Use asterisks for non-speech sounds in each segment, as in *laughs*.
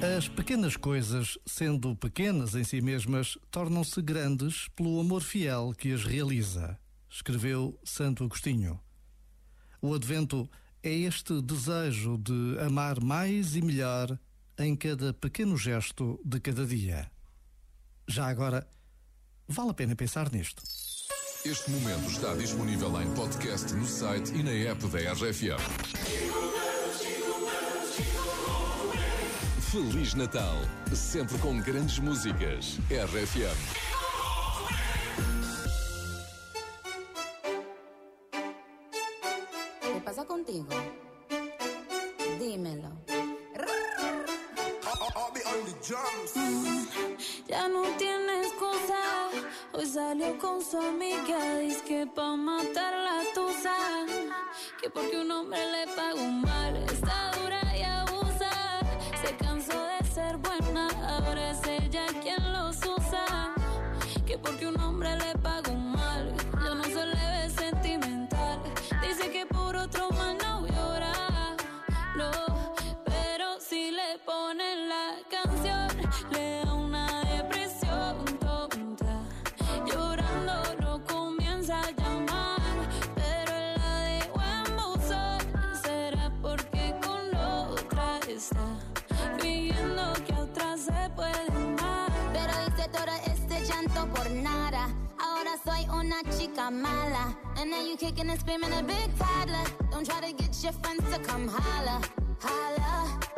As pequenas coisas, sendo pequenas em si mesmas, tornam-se grandes pelo amor fiel que as realiza, escreveu Santo Agostinho. O Advento é este desejo de amar mais e melhor em cada pequeno gesto de cada dia. Já agora, vale a pena pensar nisto. Este momento está disponível em podcast no site e na app da RFM. Feliz Natal, sempre com grandes músicas. RFM. ¿Qué pasa contigo? Dímelo. Ya no tiene excusa. Hoy salió con su amiga. Dice que pa' matar la tusa. Que porque un hombre le pagó mal. Está una chica mala. And now you kicking and screaming a big toddler. Don't try to get your friends to come holla. Holla.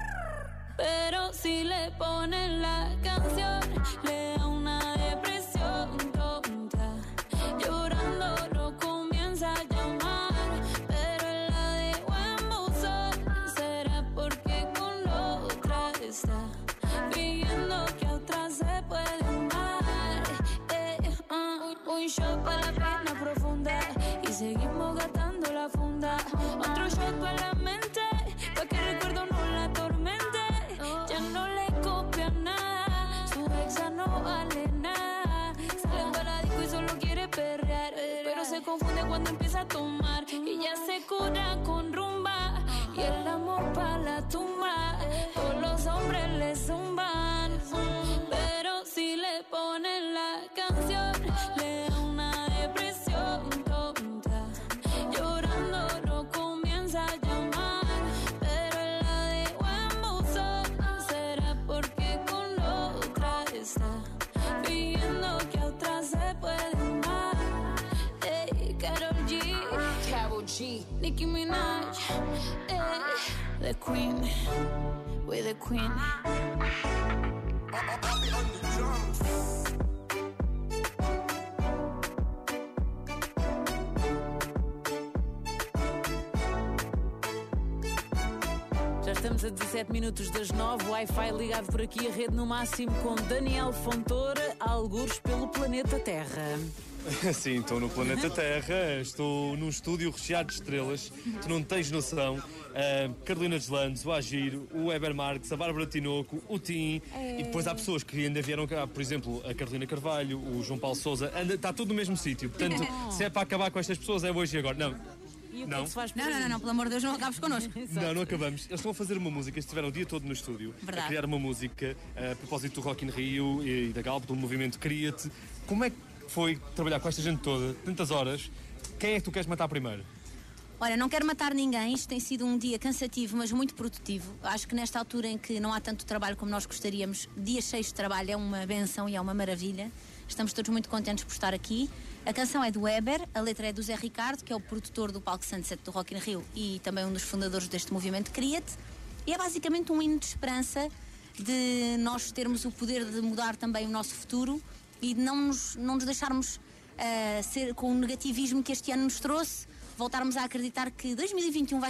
Pero si le ponen la canción, le da una depresión tonta. Llorando lo comienza a llamar, pero la dejó en buzón. Será porque con la otra está fingiendo que a otra se puede amar. Eh, ah, un shot para la pena profunda y seguimos gastando la funda. Otro shot para la mente, pa' que recuerdo no la atormente. No le copia nada, su exa no vale nada. Sale para la disco y solo quiere perrear, pero se confunde cuando empieza a tomar. Y ya se cura con rumba. Y el amor para la tumba. Todos los hombres le zumban, pero si le ponen la canción le Carol G. Nicki Minaj, ey, the Queen, we're the Queen. Já estamos a 17 minutos das 9, Wi-Fi ligado por aqui, a rede no máximo com Daniel Fontoura, algures pelo planeta Terra. *laughs* Sim, estou no planeta Terra, estou num estúdio recheado de estrelas, tu não tens noção. Uh, Carolina Deslandes, o Agir, o Eber Marques, a Bárbara Tinoco, o Tim, e depois há pessoas que ainda vieram cá, por exemplo, a Carolina Carvalho, o João Paulo Souza, anda, está tudo no mesmo sítio. Portanto, se é para acabar com estas pessoas, é hoje e agora. Não, E o que Não. é Não, não, não, não, pelo amor de Deus, não acabes connosco. *laughs* Não, não acabamos. Eles estão a fazer uma música, estiveram o dia todo no estúdio Verdade. a criar uma música a propósito do Rock in Rio e da Galp, do movimento Cria-te. Como é que foi trabalhar com esta gente toda, tantas horas? Quem é que tu queres matar primeiro? Olha, não quero matar ninguém, isto tem sido um dia cansativo, mas muito produtivo. Acho que nesta altura em que não há tanto trabalho como nós gostaríamos, dias cheios de trabalho é uma benção e é uma maravilha. Estamos todos muito contentes por estar aqui. A canção é do Weber, a letra é do Zé Ricardo, que é o produtor do Palco Sunset do Rock in Rio e também um dos fundadores deste movimento Cria-te. E é basicamente um hino de esperança de nós termos o poder de mudar também o nosso futuro e não nos, não nos deixarmos ah, ser com o negativismo que este ano nos trouxe, voltarmos a acreditar que 2021 vai